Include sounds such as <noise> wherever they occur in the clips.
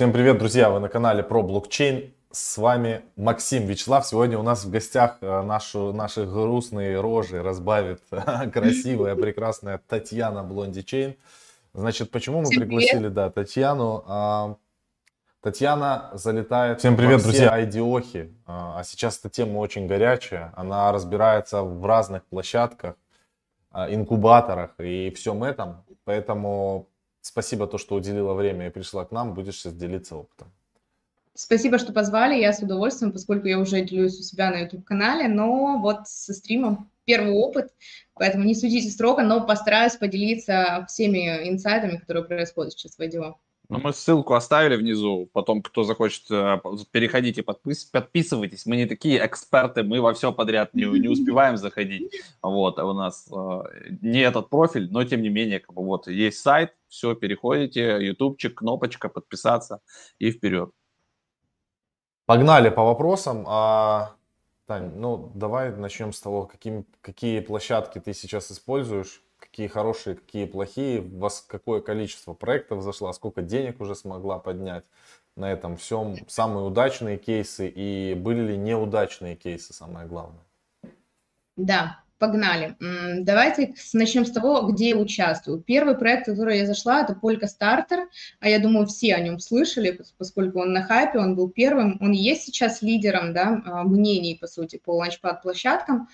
Всем привет, друзья! Вы на канале про блокчейн. С вами Максим Вячеслав. Сегодня у нас в гостях э, нашу, наши грустные рожи разбавит <laughs> красивая, прекрасная Татьяна Блонди Чейн. Значит, почему мы Всем пригласили привет. да, Татьяну? А, Татьяна залетает Всем привет, друзья. айдиохи. А, а сейчас эта тема очень горячая. Она разбирается в разных площадках, а, инкубаторах и всем этом. Поэтому Спасибо, то, что уделила время и пришла к нам. Будешь сейчас делиться опытом. Спасибо, что позвали. Я с удовольствием, поскольку я уже делюсь у себя на YouTube-канале, но вот со стримом первый опыт, поэтому не судите строго, но постараюсь поделиться всеми инсайдами, которые происходят сейчас в IDO. Ну, мы ссылку оставили внизу. Потом, кто захочет, э, переходите, подпис, подписывайтесь. Мы не такие эксперты, мы во все подряд не, не успеваем заходить. Вот, а у нас э, не этот профиль, но тем не менее, как бы вот есть сайт, все, переходите, ютубчик, кнопочка, подписаться и вперед. Погнали по вопросам. А, Тань, ну давай начнем с того, каким, какие площадки ты сейчас используешь какие хорошие, какие плохие, вас какое количество проектов зашло, сколько денег уже смогла поднять на этом всем, самые удачные кейсы и были ли неудачные кейсы, самое главное. Да, погнали. Давайте начнем с того, где я участвую. Первый проект, в который я зашла, это Полька Стартер, а я думаю, все о нем слышали, поскольку он на хайпе, он был первым, он есть сейчас лидером да, а, мнений, по сути, по ланчпад-площадкам.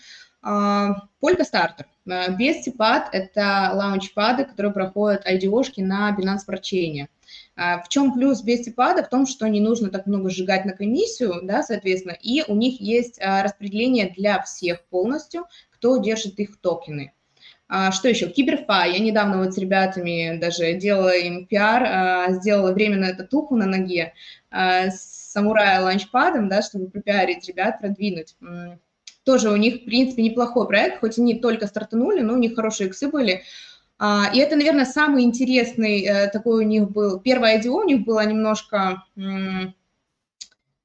Полька Стартер. Бестипад – это лаунчпады, которые проходят IDO-шки на Binance Warchain. А, в чем плюс Бестипада? В том, что не нужно так много сжигать на комиссию, да, соответственно, и у них есть а, распределение для всех полностью, кто держит их токены. А, что еще? Киберфа. Я недавно вот с ребятами даже делала им пиар, сделала временно татуху на ноге с самурая ланчпадом, да, чтобы пропиарить ребят, продвинуть. Тоже у них, в принципе, неплохой проект, хоть они только стартанули, но у них хорошие иксы были. А, и это, наверное, самый интересный э, такой у них был. Первое IDO у них было немножко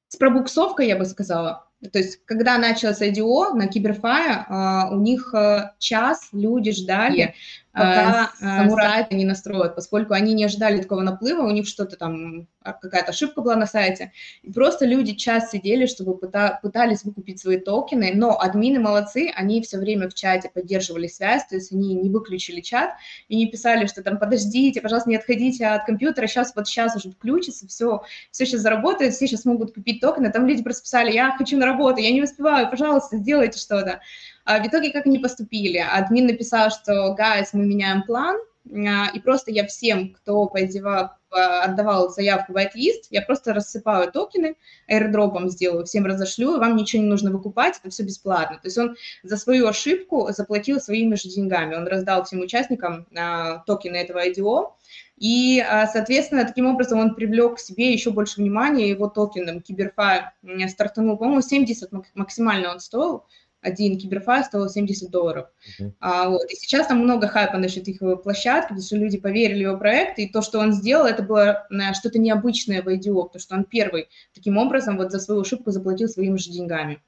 с пробуксовкой, я бы сказала. То есть, когда началось IDO на Киберфае, а, у них э, час люди ждали, пока э, самурай не настроят, поскольку они не ожидали такого наплыва, у них что-то там, а, какая-то ошибка была на сайте, и просто люди час сидели, чтобы пыта, пытались выкупить свои токены, но админы молодцы, они все время в чате поддерживали связь, то есть они не выключили чат и не писали, что там подождите, пожалуйста, не отходите от компьютера, сейчас вот сейчас уже включится, все, все сейчас заработает, все сейчас могут купить токены, там люди просто писали, я хочу на работу, я не успеваю, пожалуйста, сделайте что-то. А в итоге как они поступили? Админ написал, что, guys, мы меняем план, а, и просто я всем, кто подевал, отдавал заявку в whitelist, я просто рассыпаю токены, airdropом сделаю, всем разошлю, вам ничего не нужно выкупать, это все бесплатно. То есть он за свою ошибку заплатил своими же деньгами, он раздал всем участникам а, токены этого IDO, и, а, соответственно, таким образом он привлек к себе еще больше внимания, его токеном Киберфай стартанул, по-моему, 70 максимально он стоил, один киберфайл стоил 70 долларов. Uh-huh. А, вот. И сейчас там много хайпа насчет их площадки, потому что люди поверили в его проект, и то, что он сделал, это было э, что-то необычное в IDO, потому что он первый таким образом вот за свою ошибку заплатил своими же деньгами.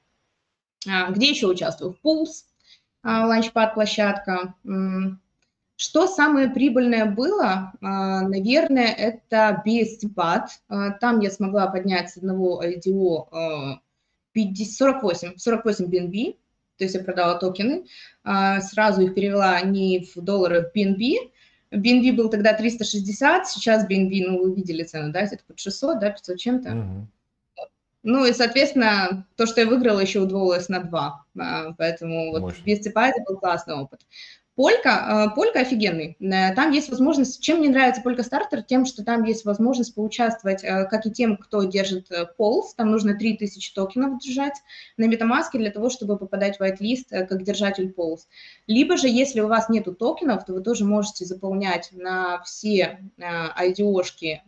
А, где еще Pulse, а, ланчпад-площадка. Что самое прибыльное было? А, наверное, это BST-пад. А, там я смогла поднять с одного IDO 50, 48, 48 BNB, то есть я продала токены, а, сразу их перевела не в доллары, в BNB. BNB был тогда 360, сейчас BNB, ну, вы видели цену, да, это под 600, да, 500 чем-то. Ну и, соответственно, то, что я выиграла, еще удвоилось на 2, а, поэтому вот без цепа это был классный опыт. Полька, э, Полька офигенный. Э, там есть возможность, чем мне нравится Полька Стартер, тем, что там есть возможность поучаствовать, э, как и тем, кто держит полз, там нужно 3000 токенов держать на MetaMask для того, чтобы попадать в whitelist как держатель полз. Либо же, если у вас нету токенов, то вы тоже можете заполнять на все IDO-шки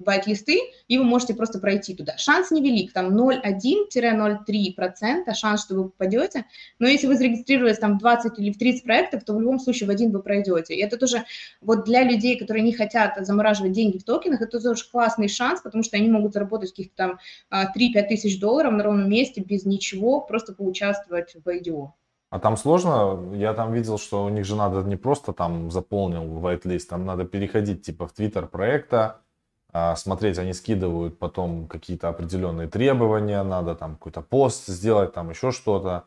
вайт-листы, и вы можете просто пройти туда. Шанс невелик, там 0,1-0,3% шанс, что вы попадете, но если вы зарегистрировались там в 20 или в 30 проектов, то в любом случае в один вы пройдете. И это тоже вот для людей, которые не хотят замораживать деньги в токенах, это тоже классный шанс, потому что они могут заработать каких-то там 3-5 а, тысяч долларов на ровном месте без ничего, просто поучаствовать в IDO. А там сложно? Я там видел, что у них же надо не просто там заполнил whitelist, там надо переходить типа в твиттер проекта, смотреть, они скидывают потом какие-то определенные требования, надо там какой-то пост сделать, там еще что-то.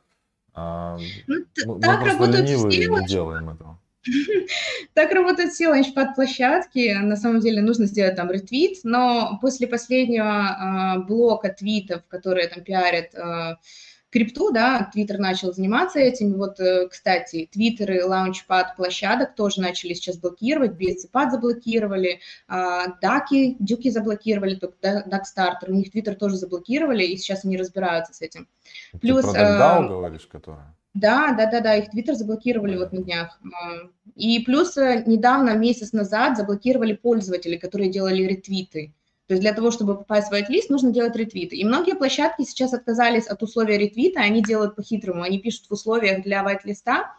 А, ну, мы, так просто ленивые не делаем этого. <laughs> Так работают все лаунчпад-площадки. На самом деле нужно сделать там ретвит, но после последнего э, блока твитов, которые там пиарят э, крипту, да, Твиттер начал заниматься этим. Вот, э, кстати, твиттеры, лаунчпад площадок тоже начали сейчас блокировать, BSCPad заблокировали, даки, дюки заблокировали, Дакстартер, у них твиттер тоже заблокировали, и сейчас они разбираются с этим. Плюс... Ты про э, говоришь, которая? Да, да, да, да, их твиттер заблокировали вот на днях. И плюс э, недавно, месяц назад, заблокировали пользователи, которые делали ретвиты. То есть для того, чтобы попасть в white-лист, нужно делать ретвиты. И многие площадки сейчас отказались от условия ретвита, они делают по-хитрому. Они пишут в условиях для white-листа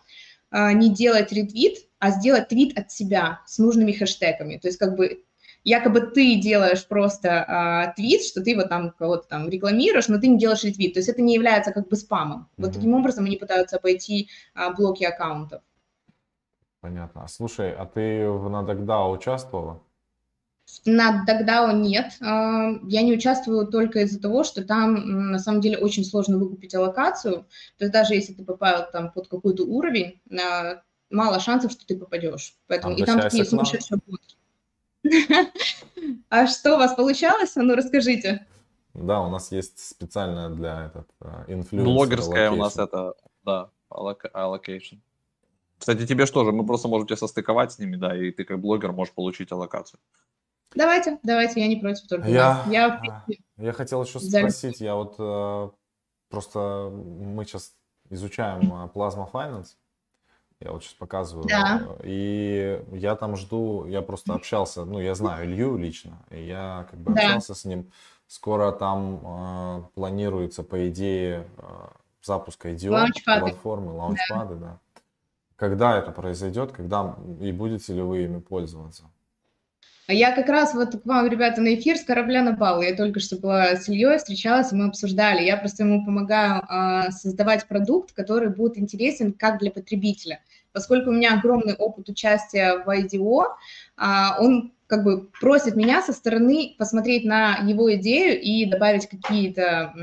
э, не делать ретвит, а сделать твит от себя с нужными хэштегами. То есть как бы якобы ты делаешь просто а, твит, что ты вот там кого-то там рекламируешь, но ты не делаешь ретвит. То есть это не является как бы спамом. Mm-hmm. Вот таким образом они пытаются обойти а, блоки аккаунтов. Понятно. Слушай, а ты в Надагдау участвовала? На Дагдау нет. А, я не участвую только из-за того, что там на самом деле очень сложно выкупить аллокацию. То есть даже если ты попал там под какой-то уровень, а, мало шансов, что ты попадешь. Поэтому и там такие сумасшедшие будки. <laughs> А что у вас получалось? А ну, расскажите. Да, у нас есть специальная для этот инфлюенсер. Блогерская у нас это, да, allocation. Кстати, тебе что же, мы просто можем тебя состыковать с ними, да, и ты как блогер можешь получить аллокацию. Давайте, давайте, я не против только. Я, я, я хотел еще спросить, я вот э, просто мы сейчас изучаем Plasma Finance, я вот сейчас показываю. Да. И я там жду, я просто общался, ну, я знаю Илью лично, и я как бы да. общался с ним. Скоро там э, планируется, по идее, э, запуск IDO платформы, лаунчпады, да. да. Когда это произойдет, когда и будете ли вы ими пользоваться? Я как раз вот к вам, ребята, на эфир с корабля на бал. Я только что была с Ильей, встречалась, и мы обсуждали. Я просто ему помогаю а, создавать продукт, который будет интересен как для потребителя. Поскольку у меня огромный опыт участия в IDO, а, он как бы просит меня со стороны посмотреть на его идею и добавить какие-то,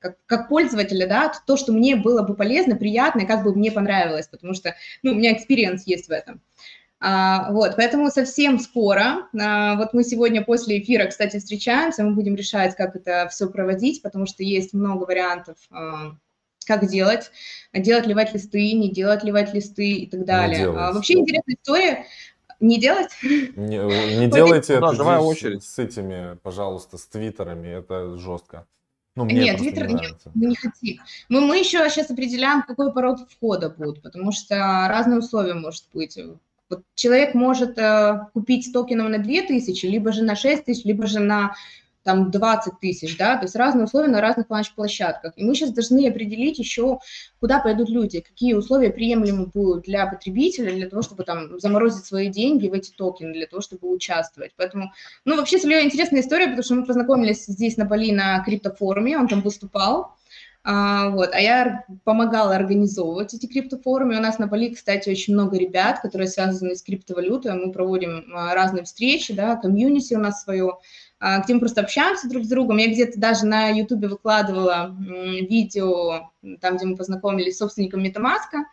как, как пользователя, да, то, что мне было бы полезно, приятно, и как бы мне понравилось, потому что, ну, у меня experience есть в этом. А, вот, поэтому совсем скоро, а, вот мы сегодня после эфира, кстати, встречаемся, мы будем решать, как это все проводить, потому что есть много вариантов, а, как делать, делать ли whitelist ы, не делать ли whitelist ы и так далее. А, вообще интересная история, не делать? <laughs> Не, не делайте это давай очередь. с этими, пожалуйста, с твиттерами, это жестко. Ну, мне Нет, Твиттер не, не, не хотим. Мы, мы еще сейчас определяем, какой пород входа будет, потому что разные условия может быть. Вот человек может э, купить токенов на 2000, либо же на 6 тысяч, либо же на там 20 тысяч, да, то есть разные условия на разных ланч-площадках. И мы сейчас должны определить еще, куда пойдут люди, какие условия приемлемы будут для потребителя, для того, чтобы там заморозить свои деньги в эти токены, для того, чтобы участвовать. Поэтому, ну, вообще, с Ильей интересная история, потому что мы познакомились здесь на Бали на криптофоруме, он там выступал, а, вот, а я помогала организовывать эти криптофорумы. У нас на Бали, кстати, очень много ребят, которые связаны с криптовалютой. Мы проводим а, разные встречи, да, комьюнити у нас свое, а, где мы просто общаемся друг с другом. Я где-то даже на Ютубе выкладывала видео, там, где мы познакомились с собственником Метамаска.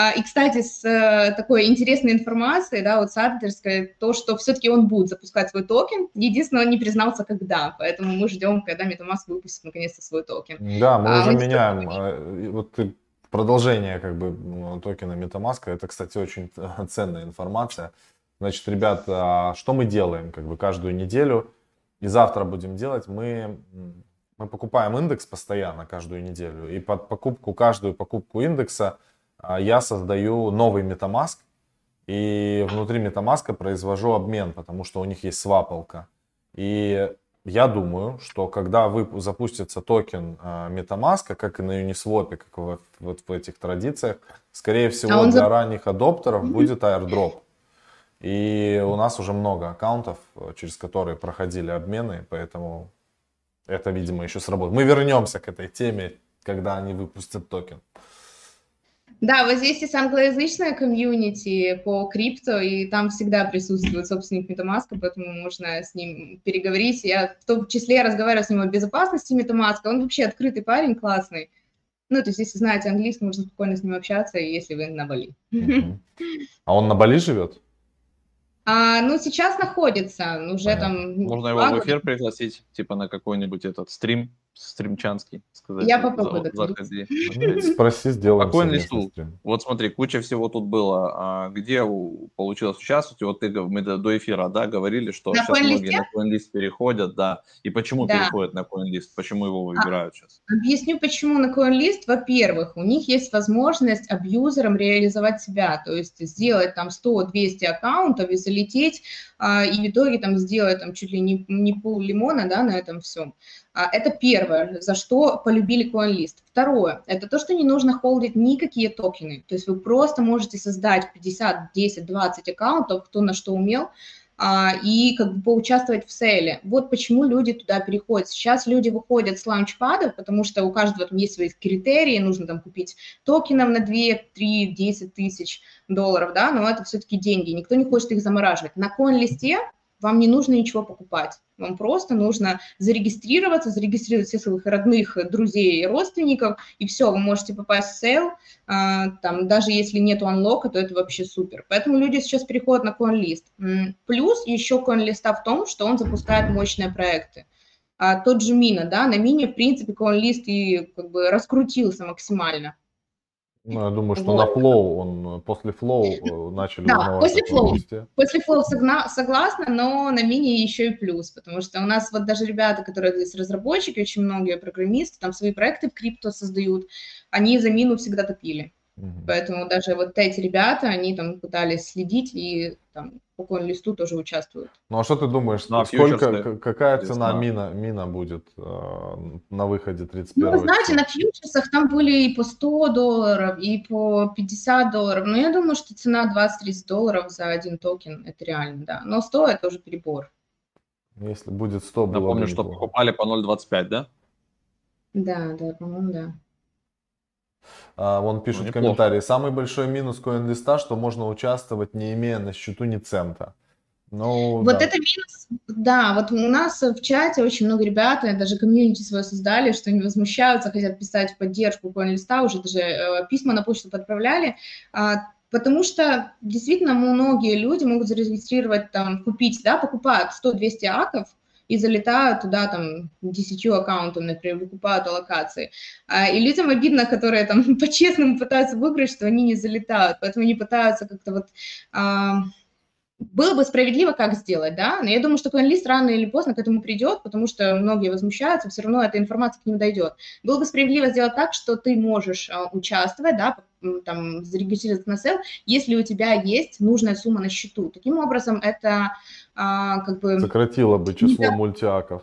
А, и, кстати, с э, такой интересной информацией, да, вот инсайдерской, то, что все-таки он будет запускать свой токен. Единственное, он не признался, когда, поэтому мы ждем, когда MetaMask выпустит наконец-то свой токен. Да, мы а, уже мы меняем. А, вот продолжение как бы ну, токена MetaMask, это, кстати, очень <laughs> ценная информация. Значит, ребят, что мы делаем как бы каждую неделю и завтра будем делать? Мы мы покупаем индекс постоянно каждую неделю, и под покупку, каждую покупку индекса а, я создаю новый MetaMask, и внутри MetaMask произвожу обмен, потому что у них есть свапалка. И я думаю, что когда вы запустится токен а, MetaMask, как и на Uniswap, как вот, вот в этих традициях, скорее всего а для ранних adopter ов mm-hmm. будет airdrop. И у нас уже много аккаунтов, через которые проходили обмены, поэтому это, видимо, еще сработает. Мы вернемся к этой теме, когда они выпустят токен. Да, вот здесь есть англоязычная комьюнити по крипто, и там всегда присутствует собственник MetaMask, поэтому можно с ним переговорить. Я в том числе разговариваю с ним о безопасности MetaMask. Он вообще открытый парень, классный. Ну, то есть, если знаете английский, можно спокойно с ним общаться, если вы на Бали. А он на Бали живет? А, ну, сейчас находится, уже Понятно. там... Можно его в эфир пригласить, типа на какой-нибудь этот стрим стримчанский сказать. Я попробую за, Спроси, сделаем. Спокойный стул. Вот смотри, куча всего тут было. А где получилось участвовать? Вот ты, мы до эфира, да, говорили, что на сейчас многие на CoinList переходят, да. И почему да. переходят на CoinList? Почему его выбирают а, сейчас? Объясню, почему на CoinList. Во-первых, у них есть возможность абьюзерам реализовать себя, то есть сделать там 100-200 аккаунтов и залететь, а, и в итоге там сделать там чуть ли не, не пол лимона, да, на этом всем. А, это первое, за что полюбили CoinList. Второе, это то, что не нужно холдить никакие токены. То есть вы просто можете создать 50, 10, 20 аккаунтов, кто на что умел, а, и как бы поучаствовать в сейле. Вот почему люди туда переходят. Сейчас люди выходят с лаунчпадов, потому что у каждого там есть свои критерии, нужно там купить токенов на 2, 3, 10 тысяч долларов, да, но это все-таки деньги, никто не хочет их замораживать. На CoinList е вам не нужно ничего покупать. Вам просто нужно зарегистрироваться, зарегистрировать всех своих родных, друзей и родственников, и все, вы можете попасть в sale, а, там, даже если нету unlock а, то это вообще супер. Поэтому люди сейчас переходят на CoinList. Плюс еще CoinList в том, что он запускает мощные проекты. А, тот же Мина, да, на Мине, в принципе, CoinList и как бы раскрутился максимально. Ну, я думаю, что вот. на Flow он после Flow э, начали Да, после Flow. После Flow согласна, но на мини еще и плюс, потому что у нас вот даже ребята, которые здесь разработчики, очень многие программисты, там свои проекты в крипто создают, они за мину всегда топили. Угу. Поэтому даже вот эти ребята, они там пытались следить и там по коин-листу тоже участвуют. Ну а что ты думаешь, на сколько, какая цена мина, мина будет э, на выходе 31 Ну, знаете, на фьючерсах там были и по 100 долларов, и по 50 долларов. Но я думаю, что цена 20-30 долларов за один токен, это реально, да. Но 100 это уже перебор. Если будет 100, было Напомню, что покупали по 0,25, да? Да, да, по-моему, да. А, вон пишут ну, комментарии. Самый большой минус коин-листа, что можно участвовать, не имея на счету ни цента. Ну, вот да. это минус, да, вот у нас в чате очень много ребят, даже комьюнити свое создали, что они возмущаются, хотят писать в поддержку коин-листа, уже даже э, письма на почту подправляли, э, потому что действительно многие люди могут зарегистрировать, там, купить, да, покупают 100-200 аков, и залетают туда там десятью аккаунтом, например, выкупают аллокации. А, и людям обидно, которые там <laughs> по-честному пытаются выиграть, что они не залетают, поэтому они пытаются как-то вот... А, было бы справедливо, как сделать, да, но я думаю, что CoinList рано или поздно к этому придет, потому что многие возмущаются, все равно эта информация к ним дойдет. Было бы справедливо сделать так, что ты можешь а, участвовать, да, там, зарегистрироваться на сел, если у тебя есть нужная сумма на счету. Таким образом, это а, как бы... Сократило бы число да. мультиаков.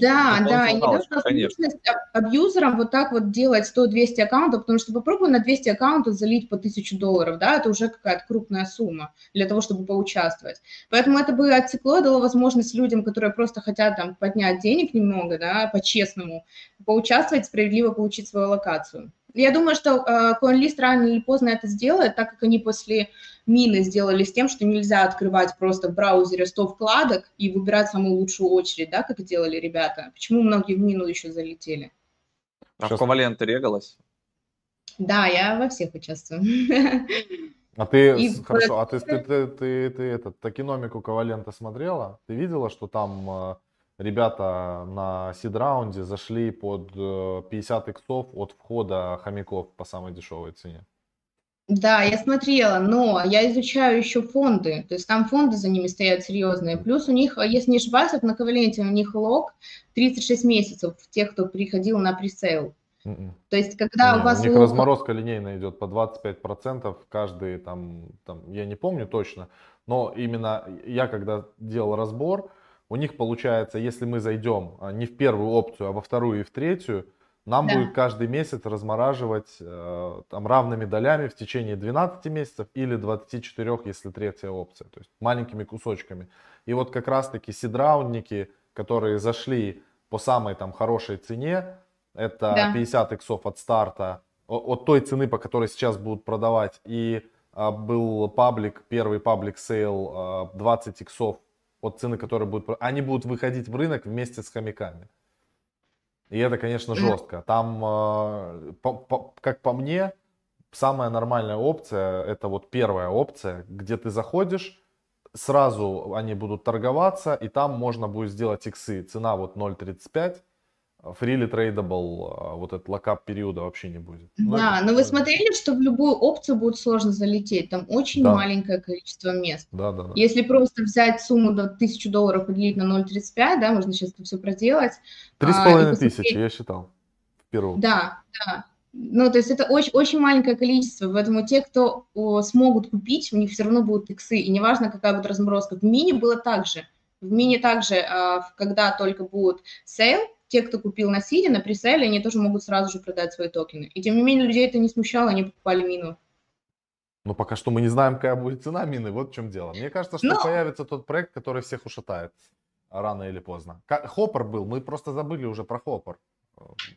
Да, ну, да, и не даст возможность абьюзерам вот так вот делать 100-200 аккаунтов, потому что попробуй на 200 аккаунтов залить по 1000 долларов, да, это уже какая-то крупная сумма для того, чтобы поучаствовать. Поэтому это бы отсекло, дало возможность людям, которые просто хотят там поднять денег немного, да, по-честному, поучаствовать, справедливо получить свою локацию. Я думаю, что э, CoinList рано или поздно это сделает, так как они после мины сделали с тем, что нельзя открывать просто в браузере 100 вкладок и выбирать самую лучшую очередь, да, как делали ребята. Почему многие в мину еще залетели? А в Коваленте регалась? Да, я во всех участвую. А ты, и хорошо, а ты, ты, ты, ты, ты этот, токеномику Ковалента смотрела? Ты видела, что там э, ребята на сид-раунде зашли под 50 э, иксов от входа хомяков по самой дешевой цене. Да, я смотрела, но я изучаю еще фонды, то есть там фонды за ними стоят серьезные. Плюс у них, если не ошибаюсь, на Коваленте у них лог 36 месяцев тех, кто приходил на пресейл. Mm-mm. М-м. То есть, когда не, у вас... У них лог... разморозка линейная идет по 25% каждый там, там, я не помню точно, но именно я когда делал разбор, у них получается, если мы зайдем а, не в первую опцию, а во вторую и в третью, нам да. будет каждый месяц размораживать э, там равными долями в течение 12 месяцев или 24, если третья опция, то есть маленькими кусочками. И вот как раз-таки сидраунники, которые зашли по самой там хорошей цене, это да. 50 иксов от старта, от той цены, по которой сейчас будут продавать, и а, был public, первый public sale а, 20 иксов от цены, которая будет, они будут выходить в рынок вместе с хомяками. И это, конечно, жестко. Там, а, по, по, как по мне, самая нормальная опция, это вот первая опция, где ты заходишь, сразу они будут торговаться, и там можно будет сделать иксы. Цена вот 0.35, freely tradable, вот этот локап периода вообще не будет. Ну, да, это, но вы смотрели, что в любую опцию будет сложно залететь, там очень да. маленькое количество мест. Да, да, да. Если просто взять сумму до 1000 долларов поделить на 0.35, да, можно сейчас это все проделать. Три с а, половиной тысячи, я считал. В Да, да. Ну, то есть это очень, очень маленькое количество, поэтому те, кто о, смогут купить, у них все равно будут иксы, и неважно, какая будет разморозка. В мини было так же. В мини также, э, когда только будет sale, те, кто купил на seed е, на presale е, они тоже могут сразу же продать свои токены. И тем не менее, людей это не смущало, они покупали мину. Но пока что мы не знаем, какая будет цена мины, вот в чем дело. Мне кажется, что Но... появится тот проект, который всех ушатает рано или поздно. Hopper был, мы просто забыли уже про Hopper.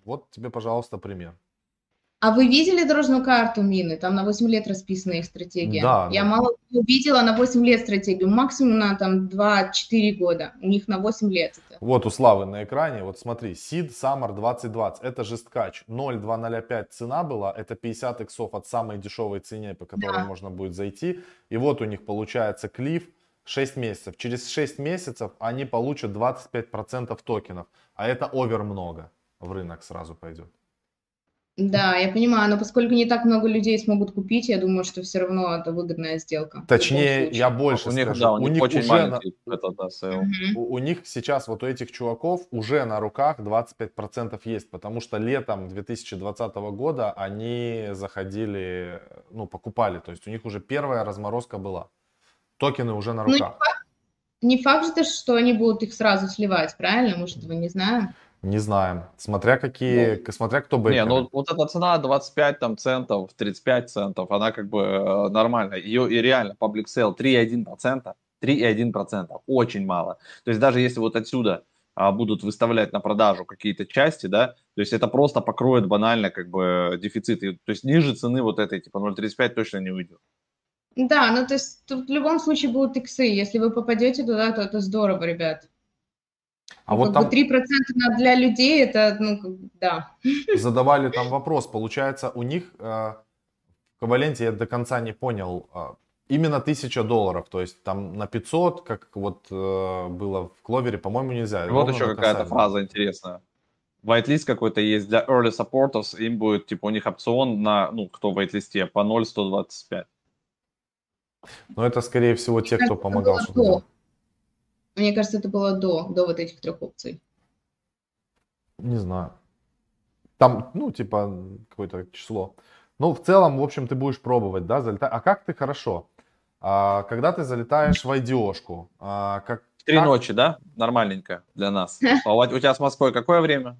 Вот тебе, пожалуйста, пример. А вы видели дорожную карту мины? Там на 8 лет расписана их стратегия. Да. Я да. мало увидела на 8 лет стратегию, максимум на там 2-4 года. У них на 8 лет это. Вот у Славы на экране, вот смотри, Seed Summer 2020, это жесткач. 0,205 цена была, это 50 иксов от самой дешевой цене, по которой да. можно будет зайти. И вот у них получается клифф 6 месяцев. Через 6 месяцев они получат 25% токенов, а это овер много в рынок сразу пойдет. Да, я понимаю, но поскольку не так много людей смогут купить, я думаю, что все равно это выгодная сделка. Точнее, я больше у них, скажу. Да, у, у них очень уже на... это, да, угу. у, у них сейчас вот у этих чуваков уже на руках 25% есть, потому что летом 2020 года они заходили, ну, покупали, то есть у них уже первая разморозка была. Токены уже на руках. Ну, не факт, не факт же, что они будут их сразу сливать, правильно? Может, этого не знаем. Не знаем. Смотря какие, ну, смотря кто бы. Не, ну вот эта цена 25 там, центов, 35 центов, она как бы э, нормальная. Ее и реально public sale 3,1%, 3,1%, очень мало. То есть даже если вот отсюда а, будут выставлять на продажу какие-то части, да, то есть это просто покроет банально как бы дефицит. И, то есть ниже цены вот этой, типа 0,35 точно не уйдет. Да, ну то есть тут в любом случае будут иксы. Если вы попадете туда, то это здорово, ребят. А ну, вот там... 3% для людей это, ну, да. <laughs> Задавали там вопрос, получается, у них э, в Коваленте я до конца не понял, э, именно 1000 долларов, то есть там на 500, как вот э, было в Кловере, по-моему, нельзя. Вот еще какая-то фраза интересная. Вайтлист какой-то есть для early supporters, им будет, типа, у них опцион на, ну, кто в вайтлисте, по 0,125. Ну, это, скорее всего, те, кто помогал. Что мне кажется, это было до, до вот этих трех опций. Не знаю. Там, ну, типа, какое-то число. Ну, в целом, в общем, ты будешь пробовать, да, залетать. А как ты хорошо? А, когда ты залетаешь в IDO-шку, а, как... Три как... ночи, да? Нормальненько для нас. А у тебя с Москвой какое время?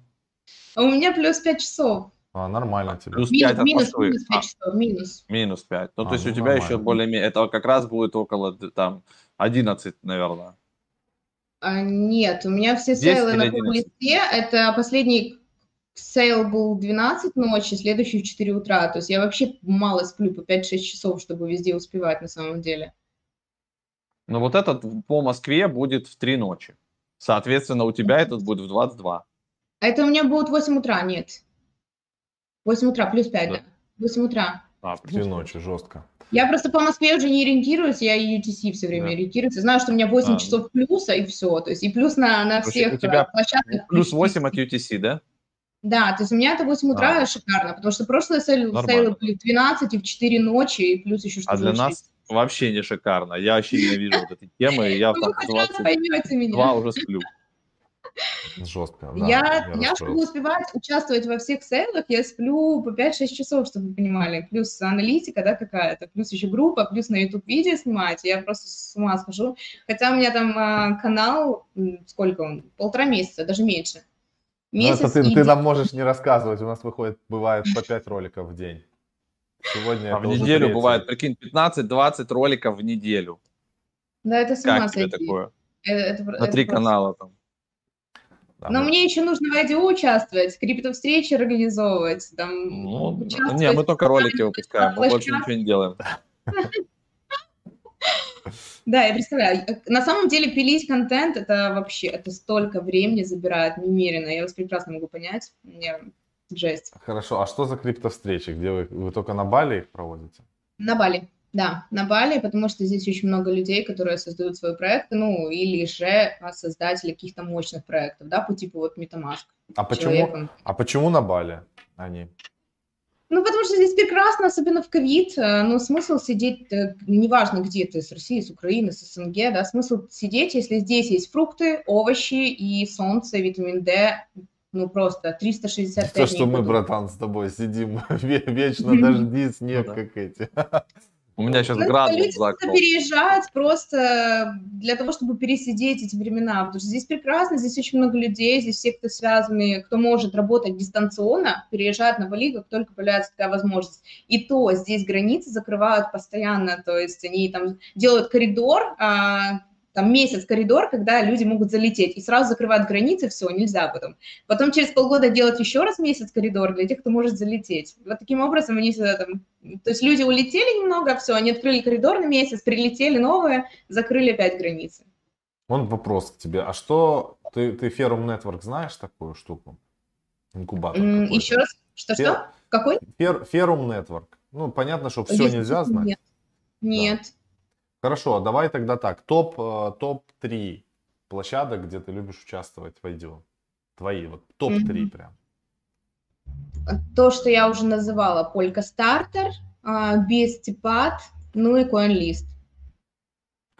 У меня плюс пять часов. А, нормально тебе. Плюс минус, 5 минус, от Москвы. Минус 5 часов, минус. Минус 5. Ну, а, то есть ну, у тебя нормально. еще более-менее, это как раз будет около там 11, наверное. А, нет, у меня все сейлы на листе. Это последний sale был 12 ночи, следующий в 4 утра. То есть я вообще мало сплю по 5-6 часов, чтобы везде успевать на самом деле. Ну вот этот по Москве будет в 3 ночи. Соответственно, у тебя этот будет в 22. А это у меня будет 8 утра, нет. 8 утра, плюс 5, да. да. 8 утра. А, в 3 ночи, жестко. Я просто по Москве уже не ориентируюсь, я UTC все время да. ориентируюсь. Знаю, что у меня 8 а, часов плюса, и все. То есть и плюс на, на всех у тебя площадках. Плюс 8 от UTC, да? Да, то есть у меня это 8 утра а. шикарно, потому что прошлые сейлы, сейлы были в 12 и в 4 ночи, и плюс еще что-то. А для нас вообще не шикарно. Я вообще не вижу вот этой темы, я в 22 уже сплю. Жестко. Да, я, я, я чтобы успевать участвовать во всех сейлах, я сплю по 5-6 часов, чтобы вы понимали. Плюс аналитика, да, какая-то, плюс еще группа, плюс на YouTube видео снимать. Я просто с ума схожу. Хотя у меня там а, канал, сколько он? Полтора месяца, даже меньше. Месяц ну, это ты, ты нам можешь не рассказывать. У нас выходит, бывает по 5 роликов в день. Сегодня а в неделю бывает, прикинь, 15-20 роликов в неделю. Да, это с ума как сойти. такое? Это, это, На это три просто... канала там. Там Но мне еще нужно в IDO участвовать, крипто-встречи организовывать, там, Ну, участвовать не, мы только ролики выпускаем, мы больше ничего не делаем. Да, я представляю. На самом деле пилить контент, это вообще, это столько времени забирает немерено. Я вас прекрасно могу понять. Мне жесть. Хорошо, а что за криптовстречи? Где вы, вы только на Бали их проводите? На Бали. Да, на Бали, потому что здесь очень много людей, которые создают свои проекты, ну, или же создатели каких-то мощных проектов, да, по типу вот MetaMask. А почему, человеком. а почему на Бали они? Ну, потому что здесь прекрасно, особенно в ковид, э, ну, смысл сидеть, э, неважно где ты, с России, с Украины, с СНГ, да, смысл сидеть, если здесь есть фрукты, овощи и солнце, витамин D, ну, просто 365 То, что мы, году. братан, с тобой сидим <laughs> ве- вечно <laughs> дожди, снег, Ну как эти. <laughs> У меня сейчас Ну, град люди вот за окном. переезжают просто для того, чтобы пересидеть эти времена, потому что здесь прекрасно, здесь очень много людей, здесь все, кто связаны, кто может работать дистанционно, переезжают на Бали, как только появляется такая возможность. И то здесь границы закрывают постоянно, то есть они там делают коридор, а, там месяц коридор, когда люди могут залететь, и сразу закрывают границы, все, нельзя потом. Потом через полгода делать еще раз месяц коридор для тех, кто может залететь. Вот таким образом они сюда там... То есть люди улетели немного, все, они открыли коридор на месяц, прилетели новые, закрыли опять границы. Вон вопрос к тебе. А что, ты, ты Ferrum Network знаешь такую штуку? Инкубатор какой-то. Еще раз, что-что? Фер- Какой? Фер- Ferrum Network. Ну, понятно, что все Если нельзя знать. Нет. Нет. Хорошо, давай тогда так. Топ, э, топ-3 площадок, где ты любишь участвовать в IDO. Твои, вот топ-3 Мгм. прям. То, что я уже называла, Polka Starter, а, BSTPad, ну и CoinList.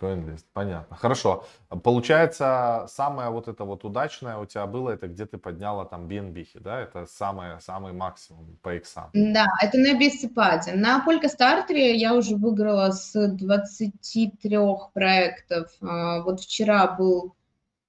CoinList, понятно. Хорошо. Получается, самое вот это вот удачное у тебя было, это где ты подняла там BNB, да? Это самое, самый максимум по иксам. Да, это на BSTPad. На Polka Starter я уже выиграла с 23 проектов. А, Вот вчера был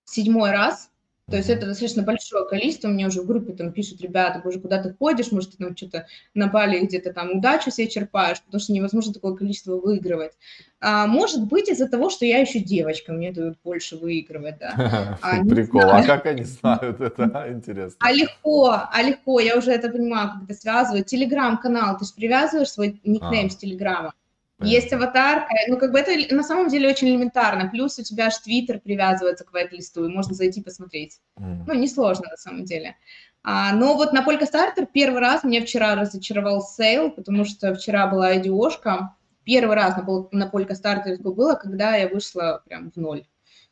седьмой раз. То есть это достаточно большое количество. Мне уже в группе там пишут, ребята, боже, куда ты ходишь, может, ты там что-то на Бали где-то там удачу себе черпаешь, потому что невозможно такое количество выигрывать. А, может быть, из-за того, что я еще девочка, мне дают больше выигрывать, да. <laughs> А, Прикол. А знаю. как они знают это? Интересно. А легко, а легко, я уже это понимаю, как это связывать. Телеграм-канал, ты же привязываешь свой никнейм А. с Телеграма. Понятно. Есть аватарка, ну как бы это на самом деле очень элементарно. Плюс у тебя аж Твиттер привязывается к whitelist у, и можно зайти посмотреть. М. Ну, несложно на самом деле. А, но вот на Polkastarter первый раз меня вчера разочаровал sale, потому что вчера была IDO-шка. Первый раз на, на Starter такое было, когда я вышла прям в ноль.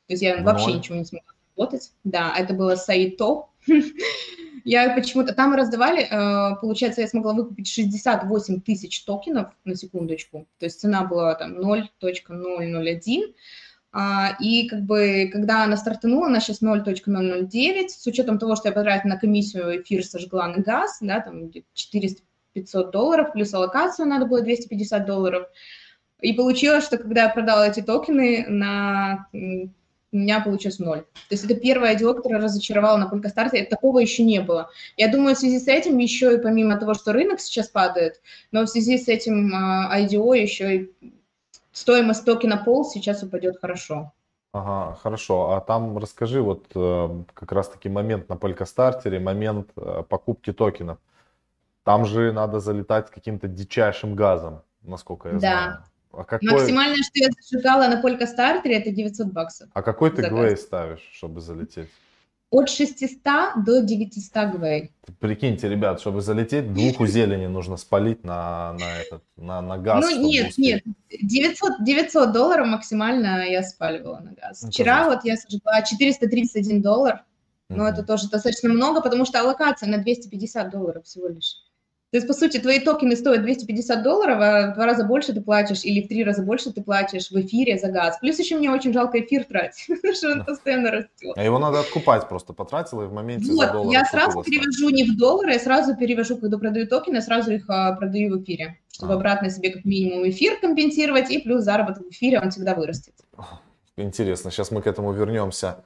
То есть я В вообще ноль? ничего не смогла работать. Да, это было Сайто. <laughs> Я почему-то там раздавали, э, получается, я смогла выкупить 68 тысяч токенов на секундочку. То есть цена была там 0.001. А, И как бы, когда она стартанула, она сейчас 0.009, с учетом того, что я потратила на комиссию эфир, сожгла на газ, да, там где-то 400-500 долларов, плюс аллокацию надо было 250 долларов. И получилось, что когда я продала эти токены, на у меня получилось ноль. То есть это первое IDO, которое разочаровало на Polkastarте, такого еще не было. Я думаю, в связи с этим еще и помимо того, что рынок сейчас падает, но в связи с этим а, IDO еще и стоимость токена пол сейчас упадет хорошо. Ага, хорошо. А там расскажи вот э, как раз-таки момент на Polkastarter, момент э, покупки токенов. Там же надо залетать каким-то дичайшим газом, насколько я Да. знаю. А какой, Максимальное, что я зажигала на Polkastarter, это 900 баксов. а какой ты гвей ставишь, чтобы залететь? От 600 до 900 гвей. Прикиньте, ребят, чтобы залететь, двух зелени нужно спалить на, на, этот, на, на газ. Ну, нет, успеть. нет, 900, 900 долларов максимально я спаливала на газ. Это Вчера жесть. вот я сожгла 431 доллар, но Мгм. это тоже достаточно много, потому что аллокация на 250 долларов всего лишь. То есть, по сути, твои токены стоят 250 долларов, а в два раза больше ты платишь или в три раза больше ты платишь в эфире за газ. Плюс еще мне очень жалко эфир тратить, <laughs> потому что он постоянно растет. А его надо откупать просто, потратила и в моменте за Вот, доллар я сразу перевожу не в доллары, я сразу перевожу, когда продаю токены, сразу их а, продаю в эфире, чтобы А. обратно себе как минимум эфир компенсировать, и плюс заработок в эфире, он всегда вырастет. Интересно, сейчас мы к этому вернемся.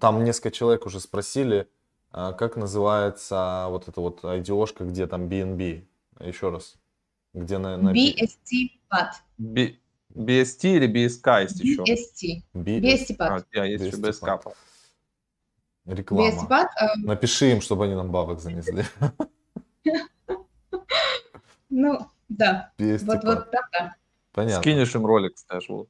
Там несколько человек уже спросили, как называется вот эта вот IDO-шка, где там BNB. Еще раз. Где на... на BST PAD. Би- BST или BSK есть еще? BST. B- BST А, PAD. да, есть еще BST. BSK. Реклама. Вестипад, э, Напиши им, чтобы они нам бабок занесли. ну, да, вот, вот так, да. Понятно. Скинешь им ролик, скажешь, вот.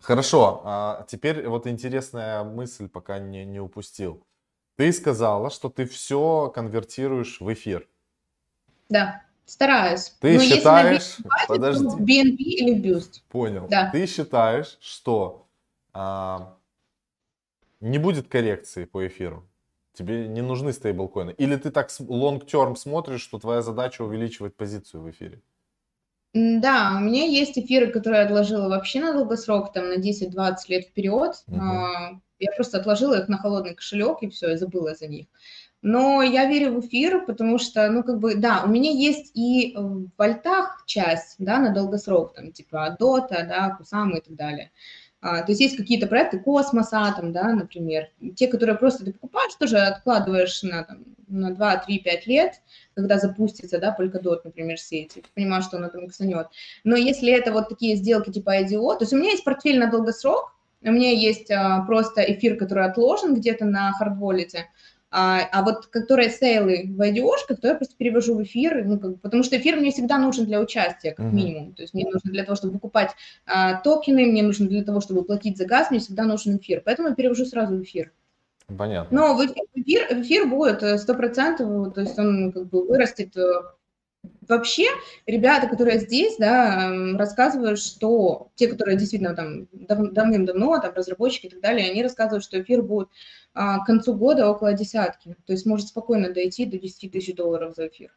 Хорошо, а теперь вот интересная мысль, пока не, не упустил. Ты сказала, что ты все конвертируешь в эфир. Да, стараюсь. Ты Но считаешь, то подожди, BNB или Boost. понял. Да. Ты считаешь, что а, не будет коррекции по эфиру? Тебе не нужны стейблкоины? Или ты так лонг-терм смотришь, что твоя задача увеличивать позицию в эфире? Да, у меня есть эфиры, которые я отложила вообще на долгосрок, там на 10-20 лет вперед. Мгм. Я просто отложила их на холодный кошелек и все, и забыла за них. Но я верю в эфир, потому что, ну, как бы, да, у меня есть и в вольтах часть, да, на долгосрок, там, типа Дота, да, Кусама и так далее. А, то есть есть какие-то проекты космоса, там, да, например, те, которые просто ты покупаешь, тоже откладываешь на, там, на 2, 3, 5 лет, когда запустится, да, Polkadot, например, сеть, ты понимаешь, что она там иксанет. Но если это вот такие сделки типа IDO, то есть у меня есть портфель на долгосрок, у меня есть а, просто эфир, который отложен где-то на хардволлете, а, а вот которые сейлы в IDO-шках, то я просто перевожу в эфир, ну, как потому что эфир мне всегда нужен для участия, как Мгм. минимум. То есть мне нужно для того, чтобы покупать а, токены, мне нужно для того, чтобы платить за газ, мне всегда нужен эфир. Поэтому я перевожу сразу в эфир. Понятно. Но в эфир, в эфир, будет э, сто процентов, то есть он как бы вырастет. Вообще, ребята, которые здесь, да, рассказывают, что те, которые действительно там дав- давным-давно, там разработчики и так далее, они рассказывают, что эфир будет а, к концу года около десятки. То есть может спокойно дойти до 10 тысяч долларов за эфир.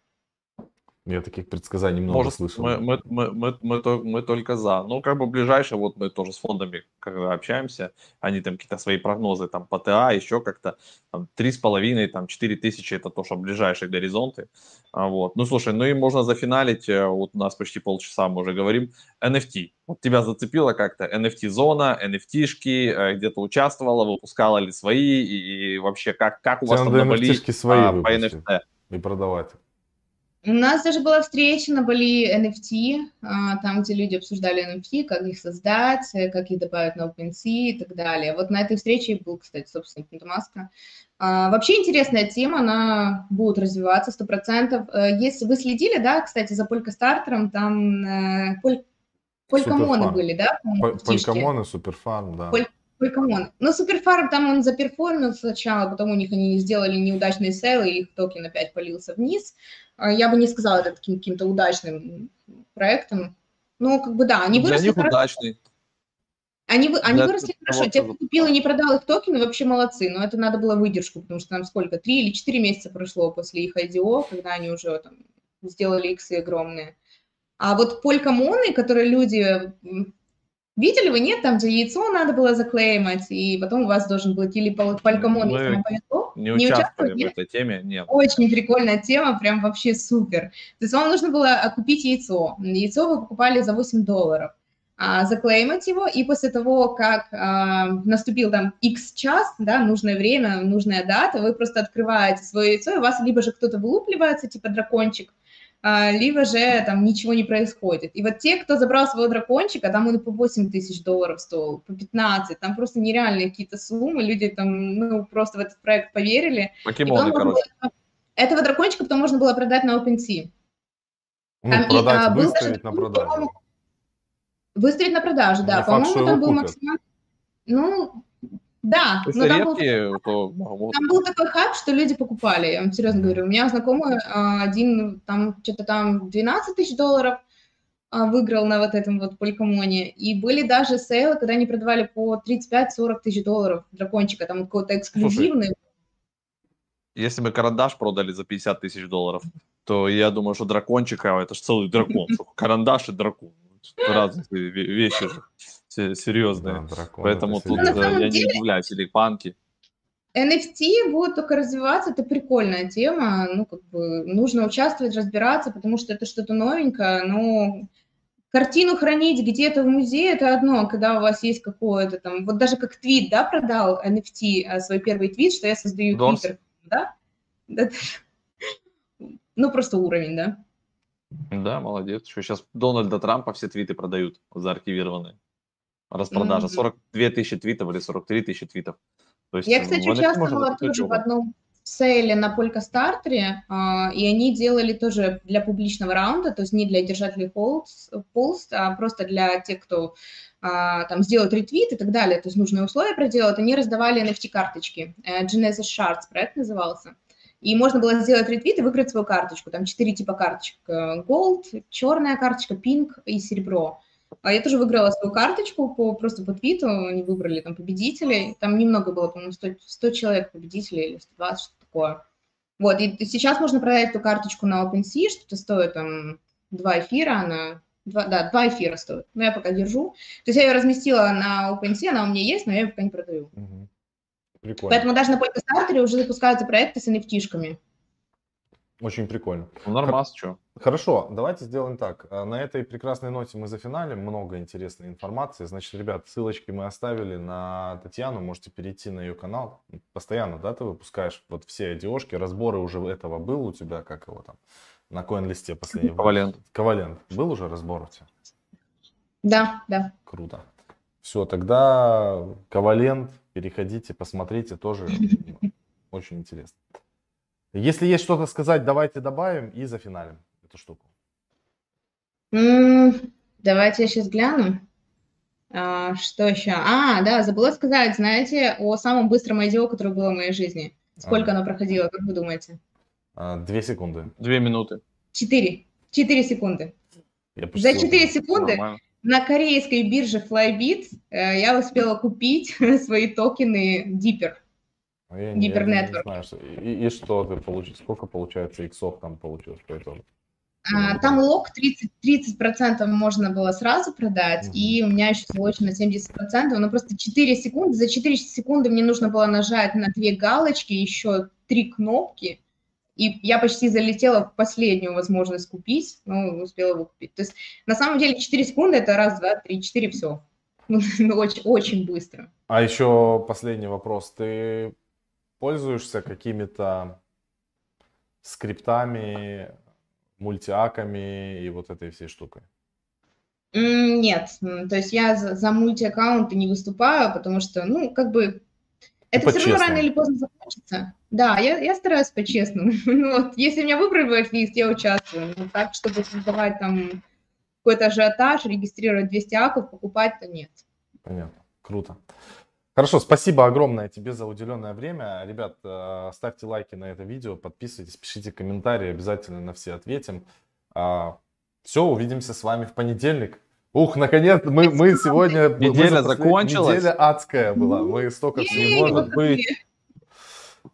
Я таких предсказаний много Может, слышал. мы, мы, мы, мы, мы, мы только за. Ну, как бы ближайшее, вот мы тоже с фондами когда общаемся, они там какие-то свои прогнозы, там, по ТА, еще как-то, там, три с половиной, там, четыре тысячи, это то, что ближайшие горизонты. А, вот. Ну, слушай, ну и можно зафиналить, э, вот у нас почти полчаса мы уже говорим, NFT. Вот тебя зацепило как-то NFT-зона, NFT-шки, э, где-то участвовала, выпускала ли свои, и, и вообще как, как у вас Тебе там на Бали свои а, по. NFT? И продавать. У нас даже была встреча на Бали NFT, а, там, где люди обсуждали NFT, как их создать, э, как их добавить на OpenSea и так далее. Вот на этой встрече и был, кстати, собственно, Маска. Вообще интересная тема, она будет развиваться 100%. Э, Если вы следили, да, кстати, за Polkastarter ом, там э, поль- Polkamon ы SuperFarm. были, да, по-моему, Пол- птички? Polkamon и SuperFarm, да. Поль- Polkamon. Ну, SuperFarm там он за perform ил сначала, потом у них они сделали неудачные sale ы, и их токен опять полился вниз. А, Я бы не сказала это таким каким-то удачным проектом. Ну, как бы да, они Для выросли них хорошо. удачный. Они, вы- они Для выросли того, хорошо. Те, кто купил и не продал их токены, вообще молодцы. Но это надо было выдержку, потому что там сколько? Три или четыре месяца прошло после их IDO, когда они уже там сделали иксы огромные. А вот полькомоны, которые люди... Видели вы, нет? Там, где яйцо надо было заклеймать, и потом у вас должен быть или полькомон, если вам повезло. Не, Не участвовали участвовали, в нет? этой теме, нет. Очень прикольная тема, прям вообще супер. То есть вам нужно было а, купить яйцо. Яйцо вы покупали за 8 долларов, а, заклеймать его, и после того, как а, наступил там X час, да, нужное время, нужная дата, вы просто открываете свое яйцо, и у вас либо же кто-то вылупливается, типа дракончик, либо же там ничего не происходит. И вот те, кто забрал своего дракончика, там он по 8 тысяч долларов стоил, по 15, там просто нереальные какие-то суммы, люди там, ну, просто в этот проект поверили, Покемоны, короче. было- Этого дракончика потом можно было продать на OpenSea. Ну, Там и, продать, а, был выставить на такой, продажу. Выставить на продажу, да. По-моему, там был максимально... Ну, да, Если но там был, редкие, то могут. там был такой хайп, что люди покупали, я вам серьезно говорю. У меня знакомый а, один, там что-то там 12 тысяч долларов а, выиграл на вот этом вот полькомоне. И были даже сейлы, когда они продавали по 35-40 тысяч долларов дракончика, там какой-то эксклюзивный. Если мы карандаш продали за 50 тысяч долларов, то я думаю, что дракончика, это же целый дракон. <laughs> Карандаш и дракон. Разные ве- вещи же се- серьезные. Да, дракон, Поэтому это тут На э, самом я не удивляюсь. Или панки. NFT будет только развиваться, это прикольная тема, ну, как бы, нужно участвовать, разбираться, потому что это что-то новенькое, но картину хранить где-то в музее – это одно, а когда у вас есть какое-то там, вот даже как твит, да, продал NFT, а, свой первый твит, что я создаю Дорс. твиттер, да? Да. Ну, просто уровень, да. Да, молодец. Еще сейчас Дональда Трампа все твиты продают заархивированные. Распродажа. Мгм. 42 тысячи твитов или 43 тысячи твитов То есть я, кстати, участвовала тоже в одном сейле на Polka Starter, а, и они делали тоже для публичного раунда, то есть не для держателей полст, а просто для тех, кто а, там сделает ретвит и так далее, то есть нужные условия проделать, они раздавали NFT-карточки. Э, Genesis Shards проект назывался. И можно было сделать ретвит и выиграть свою карточку. Там четыре типа карточек. Э, Gold, черная карточка, pink и серебро. А я тоже выиграла свою карточку по, просто по твиту, они выбрали там победителей. Там немного было, по-моему, 100, 100 человек победителей или 120, что такое. Вот, и сейчас можно продать эту карточку на OpenSea, что-то стоит там 2 эфира, она Два, да, два эфира стоит. Но я пока держу. То есть я ее разместила на OpenSea, она у меня есть, но я ее пока не продаю. Угу. Прикольно. Поэтому даже на Polkastarter уже запускаются проекты с nft Очень прикольно. Ну, нормас, что? Хорошо, давайте сделаем так. А, на этой прекрасной ноте мы зафиналим. Много интересной информации. Значит, ребят, ссылочки мы оставили на Татьяну. Можете перейти на ее канал. Постоянно, да, ты выпускаешь вот все одежки. Разборы уже этого был у тебя, как его там? на коин-листе последний. Ковалент. Ковалент. Был уже разбор у тебя? Да, да. Круто. Все, тогда Ковалент, переходите, посмотрите, тоже <laughs> очень интересно. Если есть что-то сказать, давайте добавим и зафиналим эту штуку. давайте я сейчас гляну. А, что еще? А, да, забыла сказать, знаете, о самом быстром IDO, которое было в моей жизни. Сколько а. оно проходило, как вы думаете? А, две секунды. Две минуты. Четыре. Четыре секунды. За четыре секунды Нормально. На корейской бирже Flybit э, я успела купить <laughs> свои токены Deeper. Я, Deeper я, Network. Не знаю, и, и что ты получил? Сколько получается иксов там получилось по итогу? А, там лог 30%, 30% можно было сразу продать, угу. и у меня еще залочено 70%, но просто 4 секунды, за 4 секунды мне нужно было нажать на две галочки, еще три кнопки, и я почти залетела в последнюю возможность купить, но успела его купить. То есть на самом деле 4 секунды это раз, два, три, четыре, все. <laughs> Ну, очень, очень быстро. А еще последний вопрос. Ты пользуешься какими-то скриптами, мультиаками и вот этой всей штукой? Нет, то есть я за, за мультиаккаунты не выступаю, потому что, ну, как бы это все равно рано или поздно закончится. Да, я, я стараюсь по-честному. <laughs> ну, вот, если меня выбрали в лист, я участвую. Но так, чтобы создавать там какой-то ажиотаж, регистрировать 200 аков, покупать-то нет. Понятно. Круто. Хорошо, спасибо огромное тебе за уделенное время. Ребят, э, ставьте лайки на это видео, подписывайтесь, пишите комментарии, обязательно на все ответим. А, все, увидимся с вами в понедельник. Ух, наконец, мы, мы сегодня... Неделя мы закончилась. Неделя адская была. Мы столько всего... Может быть.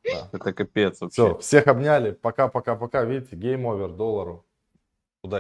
Да. Это капец вообще. Все, всех обняли. Пока-пока-пока. Видите, гейм овер доллару.